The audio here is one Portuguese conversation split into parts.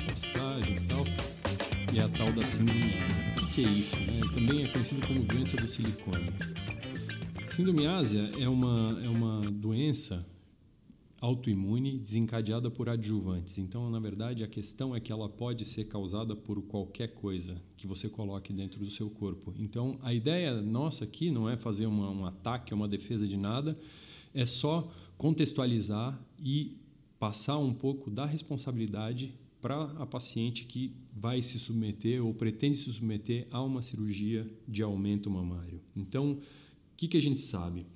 postagens e tal, e a tal da síndrome O que é isso? Né? Também é conhecido como doença do silicone. Síndrome ásia é uma, é uma doença autoimune desencadeada por adjuvantes. Então, na verdade, a questão é que ela pode ser causada por qualquer coisa que você coloque dentro do seu corpo. Então, a ideia nossa aqui não é fazer uma, um ataque, uma defesa de nada, é só contextualizar e passar um pouco da responsabilidade para a paciente que vai se submeter ou pretende se submeter a uma cirurgia de aumento mamário. Então, o que, que a gente sabe?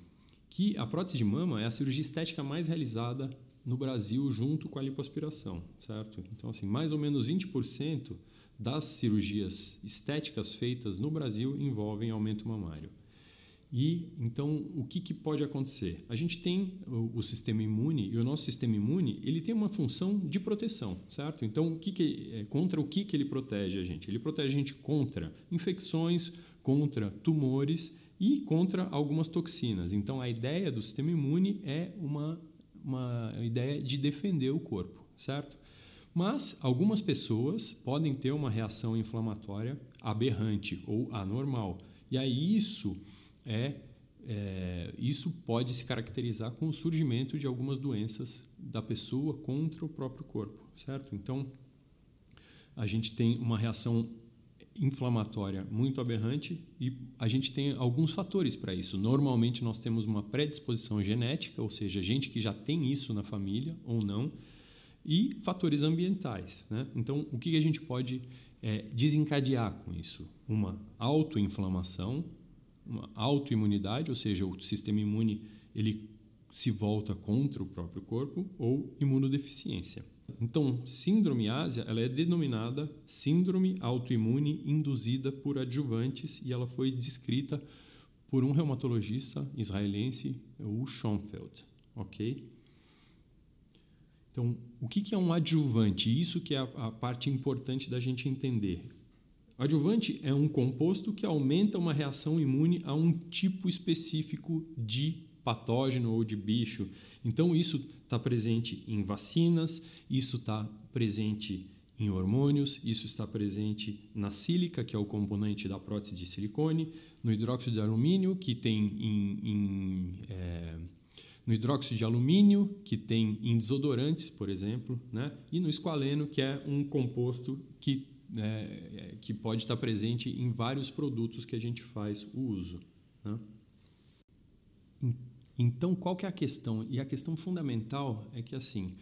que a prótese de mama é a cirurgia estética mais realizada no Brasil junto com a lipoaspiração, certo? Então, assim, mais ou menos 20% das cirurgias estéticas feitas no Brasil envolvem aumento mamário. E então o que, que pode acontecer? A gente tem o, o, sistema imune e o nosso sistema imune ele tem uma função de proteção, certo? Então o que, que é, contra o que, que ele protege a gente? Ele protege a gente contra infecções, contra tumores e contra algumas toxinas. Então, a ideia do sistema imune é uma, uma ideia de defender o corpo, certo? Mas algumas pessoas podem ter uma reação inflamatória aberrante ou anormal. E aí isso é, é, isso pode se caracterizar com o surgimento de algumas doenças da pessoa contra o próprio corpo, certo? Então a gente tem uma reação inflamatória muito aberrante e a gente tem alguns fatores para isso. Normalmente nós temos uma predisposição genética, ou seja, gente que já tem isso na família ou não, e fatores ambientais. Né? Então, o que a gente pode é, desencadear com isso? Uma autoinflamação, uma autoimunidade, ou seja, o sistema imune ele se volta contra o próprio corpo, ou imunodeficiência. Então, síndrome ásia ela é denominada síndrome autoimune induzida por adjuvantes e ela foi descrita por um reumatologista israelense, o Schoenfeld, ok? Então, o que é um adjuvante? Isso que é a parte importante da gente entender. Adjuvante é um composto que aumenta uma reação imune a um tipo específico de patógeno ou de bicho. Então, isso está presente em vacinas, isso está presente em hormônios, isso está presente na sílica, que é o componente da prótese de silicone, no hidróxido de alumínio, que tem em, em é, no hidróxido de alumínio, que tem em desodorantes, por exemplo, né? e no esqualeno, que é um composto que, é, que pode estar presente em vários produtos que a gente faz o uso. Né? Então, qual que é a questão? E a questão fundamental é que, assim,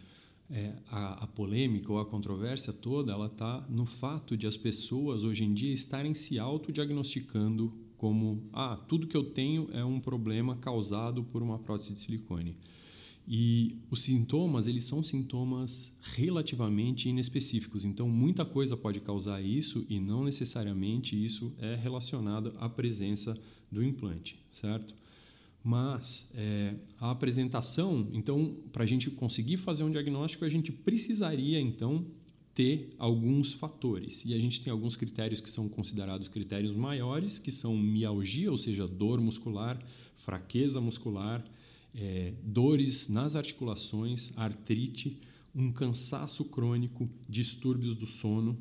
é, a, a, polêmica ou a controvérsia toda, ela está no fato de as pessoas, hoje em dia, estarem se autodiagnosticando como, ah, tudo que eu tenho é um problema causado por uma prótese de silicone. E os sintomas, eles são sintomas relativamente inespecíficos. Então, muita coisa pode causar isso e não necessariamente isso é relacionado à presença do implante, certo? Mas é, a apresentação, então, para a gente conseguir fazer um diagnóstico, a gente precisaria, então, ter alguns fatores. E a gente tem alguns critérios que são considerados critérios maiores, que são mialgia, ou seja, dor muscular, fraqueza muscular, é, dores nas articulações, artrite, um cansaço crônico, distúrbios do sono,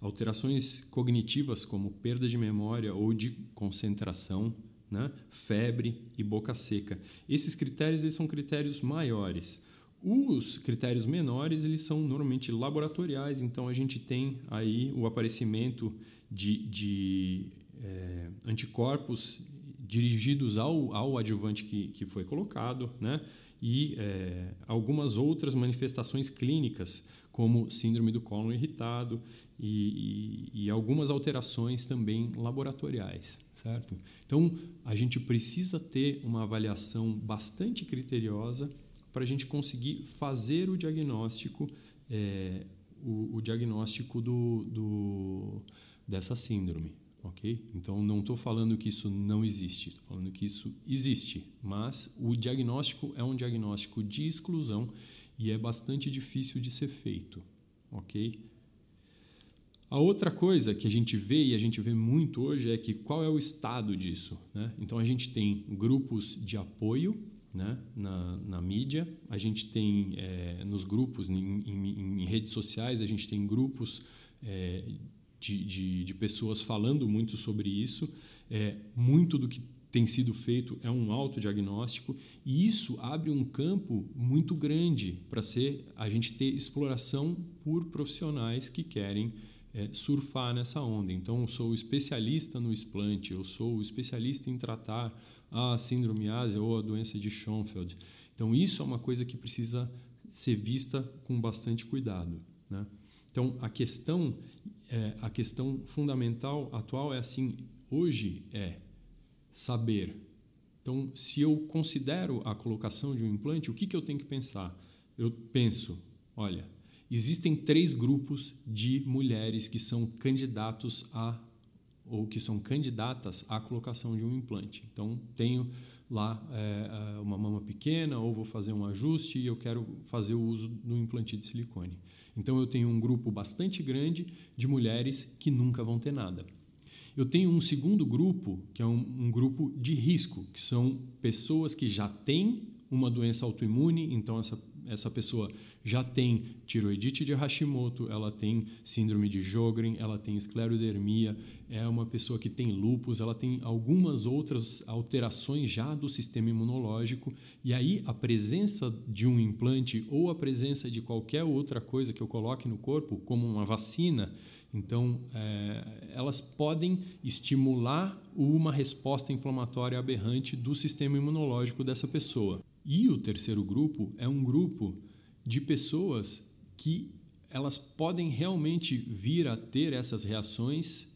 alterações cognitivas como perda de memória ou de concentração, né? febre e boca seca. Esses critérios eles são critérios maiores. Os critérios menores eles são normalmente laboratoriais, então a gente tem aí o aparecimento de, de é, anticorpos dirigidos ao, ao adjuvante que, que foi colocado, né? e é, algumas outras manifestações clínicas, como síndrome do cólon irritado e, e, e, algumas alterações também laboratoriais, certo? Então, a gente precisa ter uma avaliação bastante criteriosa para a gente conseguir fazer o diagnóstico, é, o, o, diagnóstico do, do, dessa síndrome, ok? Então, não estou falando que isso não existe, estou falando que isso existe, mas o diagnóstico é um diagnóstico de exclusão e é bastante difícil de ser feito, ok? A outra coisa que a gente vê e a gente vê muito hoje é que qual é o estado disso. Né? Então a gente tem grupos de apoio né? na, na mídia, a gente tem é, nos grupos, em, em, em, redes sociais, a gente tem grupos é, de, de, de, pessoas falando muito sobre isso. É, muito do que tem sido feito é um autodiagnóstico e isso abre um campo muito grande para ser a gente ter exploração por profissionais que querem é, surfar nessa onda. Então, eu sou especialista no explante, eu sou especialista em tratar a síndrome ásia ou a doença de Schoenfeld. Então, isso é uma coisa que precisa ser vista com bastante cuidado. Né? Então, a questão, é, a questão fundamental atual é assim: hoje é saber. Então, se eu considero a colocação de um implante, o que, que eu tenho que pensar? Eu penso, olha, existem três grupos de mulheres que são candidatos a ou que são candidatas à colocação de um implante. Então, tenho lá é, uma mama pequena ou vou fazer um ajuste e eu quero fazer o uso do implante de silicone. Então, eu tenho um grupo bastante grande de mulheres que nunca vão ter nada. Eu tenho um segundo grupo, que é um, um grupo de risco, que são pessoas que já têm uma doença autoimune, então essa essa pessoa já tem tiroidite de Hashimoto, ela tem síndrome de Sjögren, ela tem esclerodermia, é uma pessoa que tem lúpus, ela tem algumas outras alterações já do sistema imunológico e aí a presença de um implante ou a presença de qualquer outra coisa que eu coloque no corpo, como uma vacina, então, é, elas podem estimular uma resposta inflamatória aberrante do sistema imunológico dessa pessoa. E o terceiro grupo é um grupo de pessoas que elas podem realmente vir a ter essas reações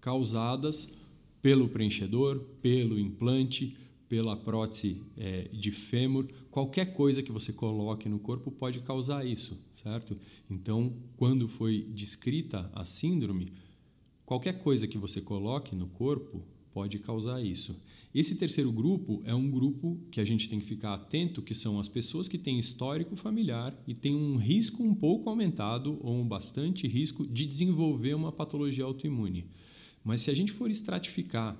causadas pelo preenchedor, pelo implante, pela prótese é, de fêmur, qualquer coisa que você coloque no corpo pode causar isso, certo? Então, quando foi descrita a síndrome, qualquer coisa que você coloque no corpo pode causar isso. Esse terceiro grupo é um grupo que a gente tem que ficar atento, que são as pessoas que têm histórico familiar e têm um risco um pouco aumentado ou um bastante risco de desenvolver uma patologia autoimune. Mas se a gente for estratificar,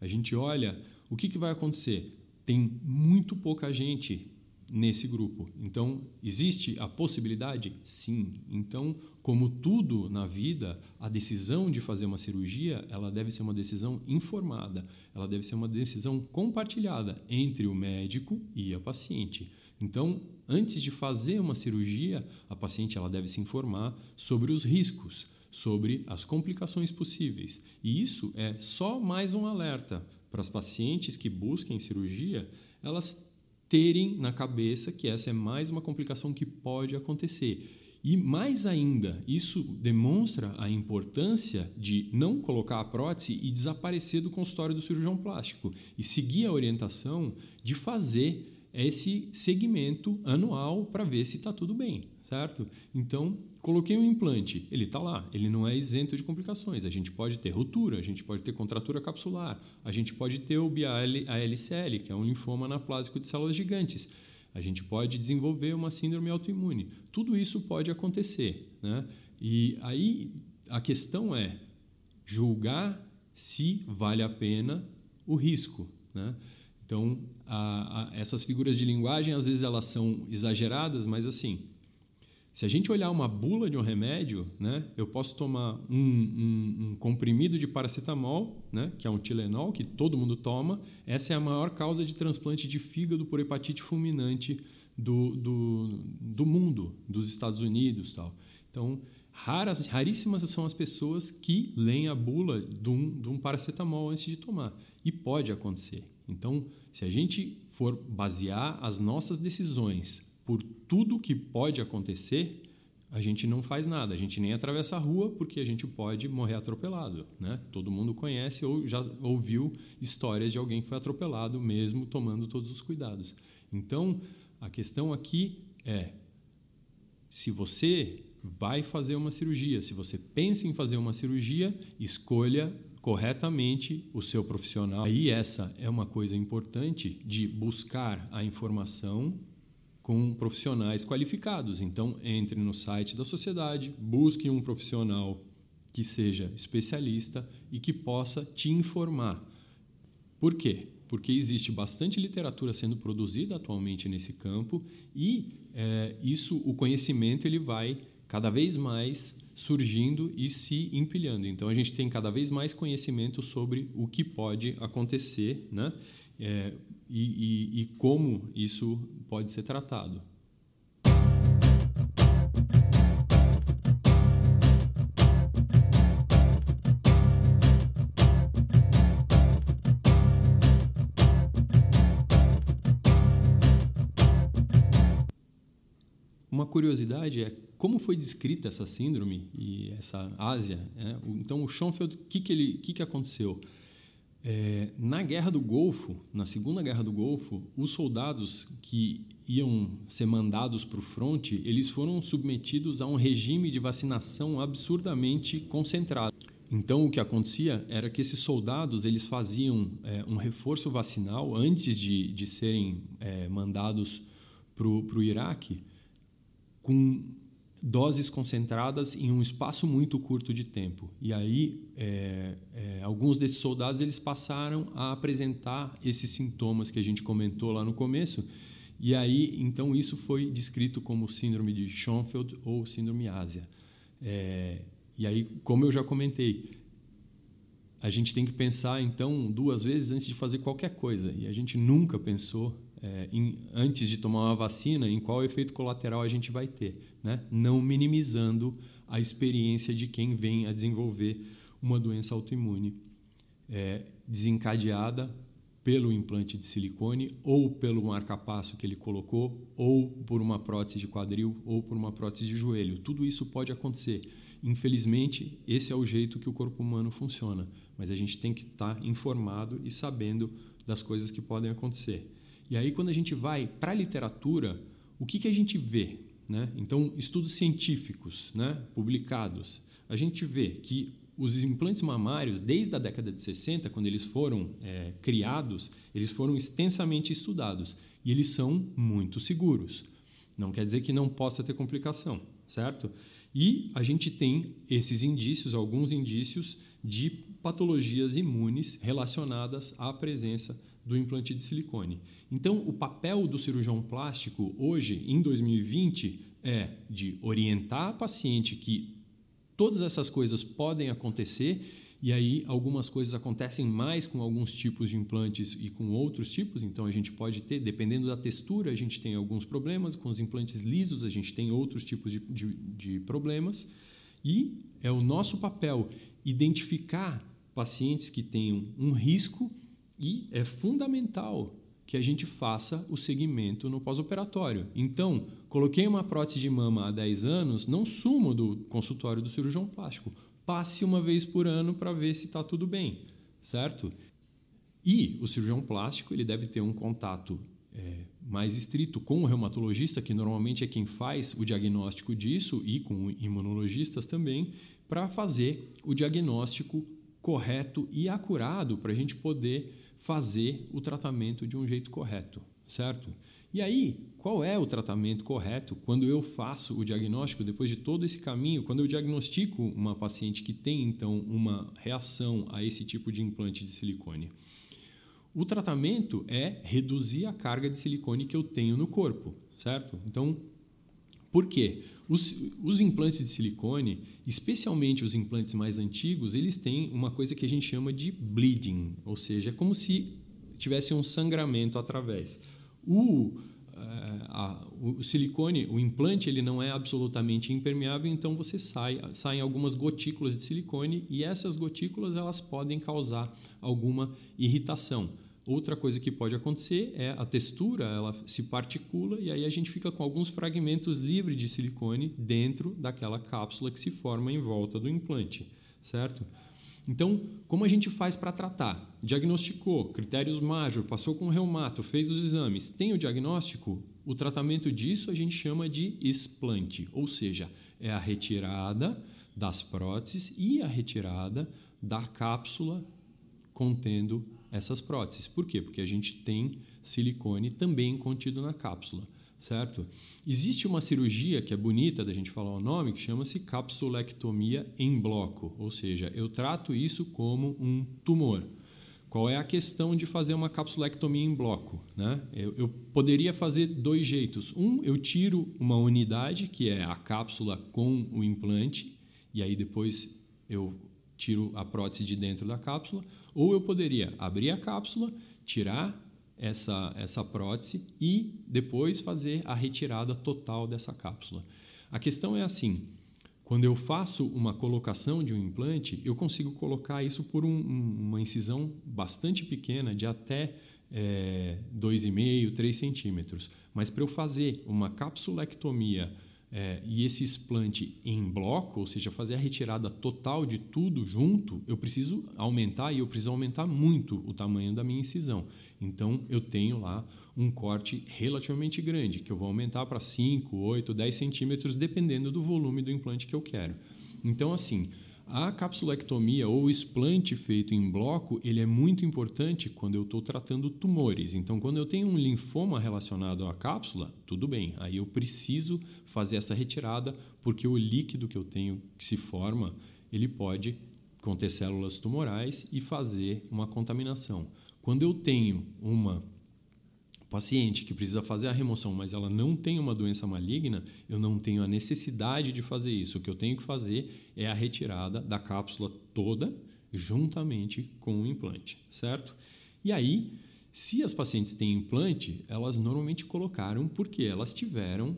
a gente olha o que, que vai acontecer? Tem muito pouca gente nesse grupo. Então, existe a possibilidade? Sim. Então, como tudo na vida, a decisão de fazer uma cirurgia, ela deve ser uma decisão informada, ela deve ser uma decisão compartilhada entre o médico e a paciente. Então, antes de fazer uma cirurgia, a paciente ela deve se informar sobre os riscos, sobre as complicações possíveis. E isso é só mais um alerta para as pacientes que busquem cirurgia, elas terem na cabeça que essa é mais uma complicação que pode acontecer. E mais ainda, isso demonstra a importância de não colocar a prótese e desaparecer do consultório do cirurgião plástico e seguir a orientação de fazer esse segmento anual para ver se está tudo bem, certo? Então, coloquei um implante, ele está lá, ele não é isento de complicações. A gente pode ter ruptura, a gente pode ter contratura capsular, a gente pode ter o BALCL, que é um linfoma anaplásico de células gigantes. A gente pode desenvolver uma síndrome autoimune. Tudo isso pode acontecer, né? E aí a questão é julgar se vale a pena o risco, né? Então, a, a, essas figuras de linguagem, às vezes, elas são exageradas, mas assim, se a gente olhar uma bula de um remédio, né, eu posso tomar um, um, um, comprimido de paracetamol, né, que é um Tilenol, que todo mundo toma. Essa é a maior causa de transplante de fígado por hepatite fulminante do, do, do mundo, dos Estados Unidos. Tal. Então, raras, raríssimas são as pessoas que leem a bula de um, de um paracetamol antes de tomar. E pode acontecer. Então, se a gente for basear as nossas decisões por tudo que pode acontecer, a gente não faz nada, a gente nem atravessa a rua porque a gente pode morrer atropelado, né? Todo mundo conhece ou já ouviu histórias de alguém que foi atropelado mesmo tomando todos os cuidados. Então, a questão aqui é se você vai fazer uma cirurgia, se você pensa em fazer uma cirurgia, escolha corretamente o seu profissional. E essa é uma coisa importante de buscar a informação com profissionais qualificados. Então, entre no site da sociedade, busque um profissional que seja especialista e que possa te informar. Por quê? Porque existe bastante literatura sendo produzida atualmente nesse campo e é, isso, o conhecimento, ele vai cada vez mais surgindo e se empilhando. Então a gente tem cada vez mais conhecimento sobre o que pode acontecer, né? É, e, e, e como isso pode ser tratado. Curiosidade é como foi descrita essa síndrome e essa Ásia. Né? Então, o Schoenfeld, o que, que, ele, que, que aconteceu? É, na Guerra do Golfo, na Segunda Guerra do Golfo, os soldados que iam ser mandados para o fronte, eles foram submetidos a um regime de vacinação absurdamente concentrado. Então, o que acontecia era que esses soldados eles faziam é, um reforço vacinal antes de, de serem é, mandados para o Iraque com doses concentradas em um espaço muito curto de tempo. E aí, é, é, alguns desses soldados eles passaram a apresentar esses sintomas que a gente comentou lá no começo. E aí, então, isso foi descrito como síndrome de Schoenfeld ou síndrome Ásia. É, e aí, como eu já comentei, a gente tem que pensar, então, duas vezes antes de fazer qualquer coisa. E a gente nunca pensou é, em, antes de tomar uma vacina, em qual efeito colateral a gente vai ter, né? não minimizando a experiência de quem vem a desenvolver uma doença autoimune é, desencadeada pelo implante de silicone ou pelo marcapasso que ele colocou ou por uma prótese de quadril ou por uma prótese de joelho. Tudo isso pode acontecer. Infelizmente, esse é o jeito que o corpo humano funciona, mas a gente tem que estar informado e sabendo das coisas que podem acontecer. E aí, quando a gente vai para a literatura, o que, que a gente vê? Né? Então, estudos científicos né, publicados, a gente vê que os implantes mamários, desde a década de 60, quando eles foram é, criados, eles foram extensamente estudados e eles são muito seguros. Não quer dizer que não possa ter complicação, certo? E a gente tem esses indícios, alguns indícios de patologias imunes relacionadas à presença do implante de silicone. Então, o papel do cirurgião plástico hoje, em 2020, é de orientar a paciente que todas essas coisas podem acontecer e aí algumas coisas acontecem mais com alguns tipos de implantes e com outros tipos. Então a gente pode ter, dependendo da textura, a gente tem alguns problemas. Com os implantes lisos, a gente tem outros tipos de, de, de problemas. E é o nosso papel identificar pacientes que tenham um risco e é fundamental que a gente faça o segmento no pós-operatório. Então, coloquei uma prótese de mama há 10 anos, não sumo do consultório do cirurgião plástico. Passe uma vez por ano para ver se está tudo bem, certo? E o cirurgião plástico ele deve ter um contato é, mais estrito com o reumatologista, que normalmente é quem faz o diagnóstico disso, e com imunologistas também, para fazer o diagnóstico correto e acurado para a gente poder fazer o tratamento de um jeito correto, certo? E aí, qual é o tratamento correto quando eu faço o diagnóstico, depois de todo esse caminho, quando eu diagnostico uma paciente que tem então uma reação a esse tipo de implante de silicone? O tratamento é reduzir a carga de silicone que eu tenho no corpo, certo? Então, por quê? Os, os, implantes de silicone, especialmente os implantes mais antigos, eles têm uma coisa que a gente chama de bleeding, ou seja, é como se tivesse um sangramento através. O, eh, a, o silicone, o implante, ele não é absolutamente impermeável, então você sai, saem algumas gotículas de silicone e essas gotículas elas podem causar alguma irritação. Outra coisa que pode acontecer é a textura, ela se particula e aí a gente fica com alguns fragmentos livres de silicone dentro daquela cápsula que se forma em volta do implante, certo? Então, como a gente faz para tratar? Diagnosticou, critérios Major, passou com o reumato, fez os exames, tem o diagnóstico? O tratamento disso a gente chama de explante, ou seja, é a retirada das próteses e a retirada da cápsula contendo essas próteses. Por quê? Porque a gente tem silicone também contido na cápsula. Certo? Existe uma cirurgia que é bonita da gente falar o nome, que chama-se capsulectomia em bloco, ou seja, eu trato isso como um tumor. Qual é a questão de fazer uma capsulectomia em bloco? Né? Eu, eu, poderia fazer dois jeitos. Um, eu tiro uma unidade, que é a cápsula com o implante, e aí depois eu tiro a prótese de dentro da cápsula. Ou eu poderia abrir a cápsula, tirar essa, essa prótese e depois fazer a retirada total dessa cápsula. A questão é assim: quando eu faço uma colocação de um implante, eu consigo colocar isso por um, uma incisão bastante pequena, de até é, 2,5, 3 centímetros. Mas para eu fazer uma capsulectomia é, e esse explante em bloco, ou seja, fazer a retirada total de tudo junto, eu preciso aumentar e eu preciso aumentar muito o tamanho da minha incisão. Então eu tenho lá um corte relativamente grande, que eu vou aumentar para 5, 8, 10 centímetros, dependendo do volume do implante que eu quero. Então, assim, a capsulectomia ou explante feito em bloco, ele é muito importante quando eu estou tratando tumores. Então, quando eu tenho um linfoma relacionado à cápsula, tudo bem. Aí eu preciso fazer essa retirada porque o líquido que eu tenho que se forma, ele pode conter células tumorais e fazer uma contaminação. Quando eu tenho uma paciente que precisa fazer a remoção, mas ela não tem uma doença maligna, eu não tenho a necessidade de fazer isso. O que eu tenho que fazer é a retirada da cápsula toda juntamente com o implante, certo? E aí, se as pacientes têm implante, elas normalmente colocaram porque elas tiveram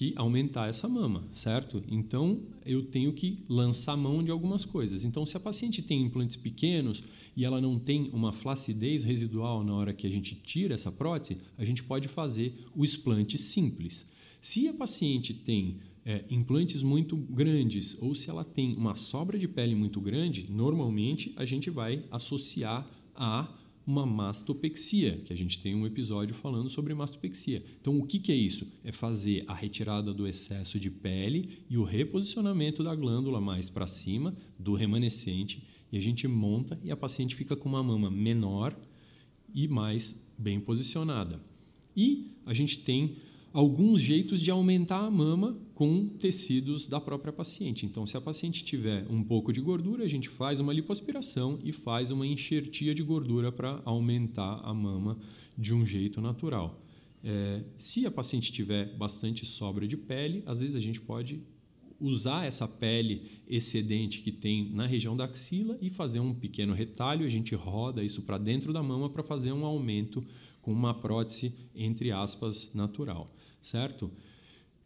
que aumentar essa mama, certo? Então eu tenho que lançar mão de algumas coisas. Então, se a paciente tem implantes pequenos e ela não tem uma flacidez residual na hora que a gente tira essa prótese, a gente pode fazer o explante simples. Se a paciente tem é, implantes muito grandes ou se ela tem uma sobra de pele muito grande, normalmente a gente vai associar a uma mastopexia, que a gente tem um episódio falando sobre mastopexia. Então, o que, que é isso? É fazer a retirada do excesso de pele e o reposicionamento da glândula mais para cima do remanescente e a gente monta e a paciente fica com uma mama menor e mais bem posicionada. E a gente tem alguns jeitos de aumentar a mama com tecidos da própria paciente. Então, se a paciente tiver um pouco de gordura, a gente faz uma lipoaspiração e faz uma enxertia de gordura para aumentar a mama de um jeito natural. É, se a paciente tiver bastante sobra de pele, às vezes a gente pode usar essa pele excedente que tem na região da axila e fazer um pequeno retalho. A gente roda isso para dentro da mama para fazer um aumento com uma prótese, entre aspas, natural, certo?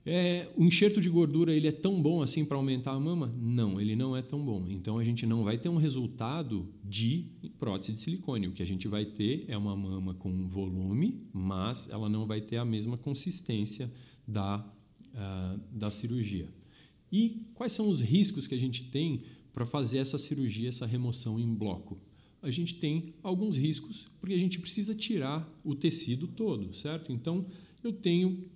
É, o enxerto de gordura ele é tão bom assim para aumentar a mama? Não, ele não é tão bom. Então a gente não vai ter um resultado de prótese de silicone. O que a gente vai ter é uma mama com volume, mas ela não vai ter a mesma consistência da, uh, da cirurgia. E quais são os riscos que a gente tem para fazer essa cirurgia, essa remoção em bloco? A gente tem alguns riscos, porque a gente precisa tirar o tecido todo, certo? Então, eu tenho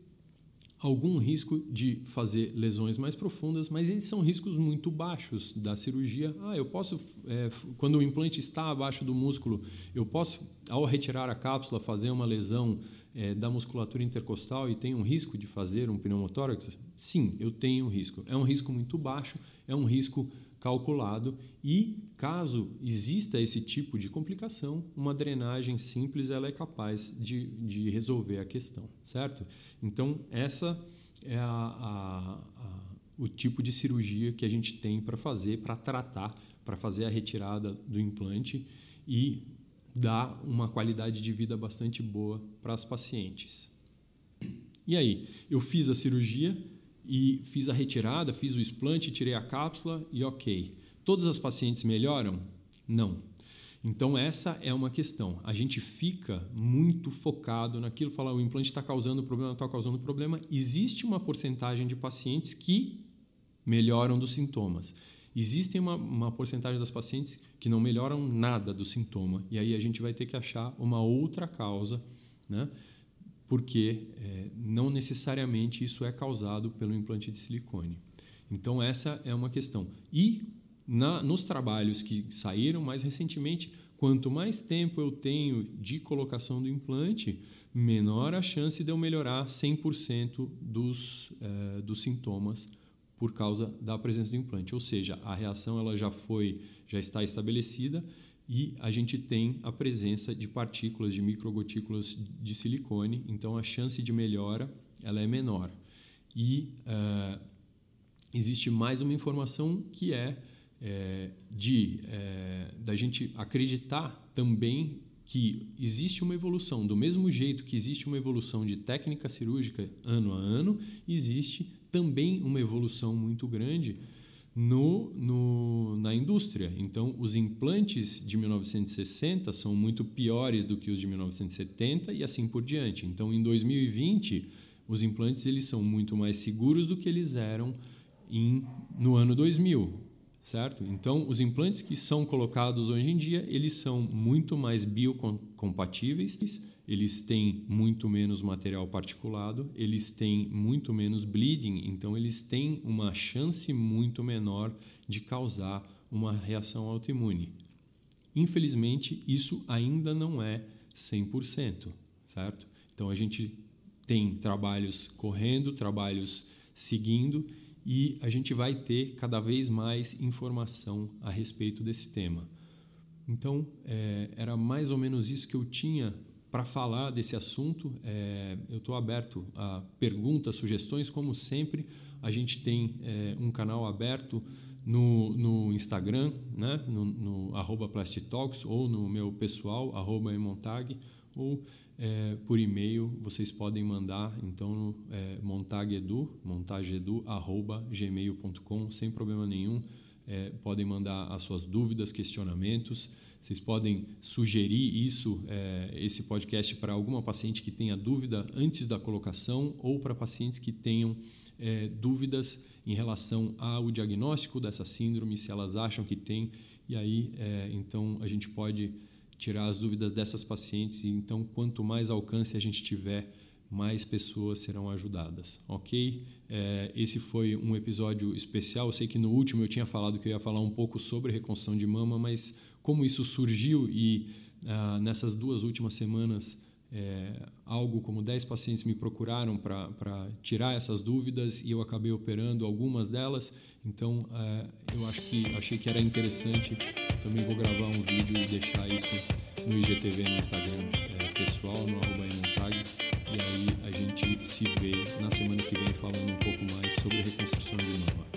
algum risco de fazer lesões mais profundas, mas eles são riscos muito baixos da cirurgia. Ah, eu posso, é, quando o implante está abaixo do músculo, eu posso, ao retirar a cápsula, fazer uma lesão é, da musculatura intercostal e tem um risco de fazer um pneumotórax? Sim, eu tenho um risco. É um risco muito baixo, é um risco calculado e caso exista esse tipo de complicação, uma drenagem simples ela é capaz de, de resolver a questão, certo? Então essa é a, a, a, o tipo de cirurgia que a gente tem para fazer, para tratar, para fazer a retirada do implante e dar uma qualidade de vida bastante boa para as pacientes. E aí, eu fiz a cirurgia, e fiz a retirada, fiz o explante, tirei a cápsula e ok. Todas as pacientes melhoram? Não. Então, essa é uma questão. A gente fica muito focado naquilo, falar o implante está causando problema, está causando problema. Existe uma porcentagem de pacientes que melhoram dos sintomas. Existe uma, uma porcentagem das pacientes que não melhoram nada do sintoma. E aí a gente vai ter que achar uma outra causa, né? Porque é, não necessariamente isso é causado pelo implante de silicone. Então, essa é uma questão. E na, nos trabalhos que saíram mais recentemente, quanto mais tempo eu tenho de colocação do implante, menor a chance de eu melhorar 100% dos, eh, dos sintomas por causa da presença do implante. Ou seja, a reação ela já foi, já está estabelecida e a gente tem a presença de partículas, de microgotículas de silicone, então a chance de melhora ela é menor. E uh, existe mais uma informação que é, é de é, da gente acreditar também que existe uma evolução do mesmo jeito que existe uma evolução de técnica cirúrgica ano a ano, existe também uma evolução muito grande no, no, na indústria. Então, os implantes de 1960 são muito piores do que os de 1970 e assim por diante. Então, em 2020, os implantes eles são muito mais seguros do que eles eram em, no ano 2000, certo? Então, os implantes que são colocados hoje em dia, eles são muito mais biocompatíveis eles têm muito menos material particulado, eles têm muito menos bleeding, então eles têm uma chance muito menor de causar uma reação autoimune. Infelizmente, isso ainda não é 100%, certo? Então a gente tem trabalhos correndo, trabalhos seguindo e a gente vai ter cada vez mais informação a respeito desse tema. Então, é, era mais ou menos isso que eu tinha para falar desse assunto. É, eu estou aberto a perguntas, sugestões, como sempre. A gente tem é, um canal aberto no, no Instagram, né? no, no Plastitalks, ou no meu pessoal, Emontag, ou é, por e-mail vocês podem mandar então no é, montagedu, montagedu, arroba gmail.com, sem problema nenhum. É, podem mandar as suas dúvidas, questionamentos. Vocês podem sugerir isso, é, esse podcast, para alguma paciente que tenha dúvida antes da colocação ou para pacientes que tenham é, dúvidas em relação ao diagnóstico dessa síndrome, se elas acham que tem. E aí, é, então, a gente pode tirar as dúvidas dessas pacientes. E então, quanto mais alcance a gente tiver, mais pessoas serão ajudadas, ok? É, esse foi um episódio especial. Eu sei que no último eu tinha falado que eu ia falar um pouco sobre reconstrução de mama, mas como isso surgiu e ah, nessas duas últimas semanas é, algo como 10 pacientes me procuraram para tirar essas dúvidas e eu acabei operando algumas delas. Então, é, eu acho que achei que era interessante. Também vou gravar um vídeo e deixar isso no IGTV no Instagram é, pessoal, no arroba E aí a gente se vê na semana que vem falando um pouco mais sobre reconstrução de mais.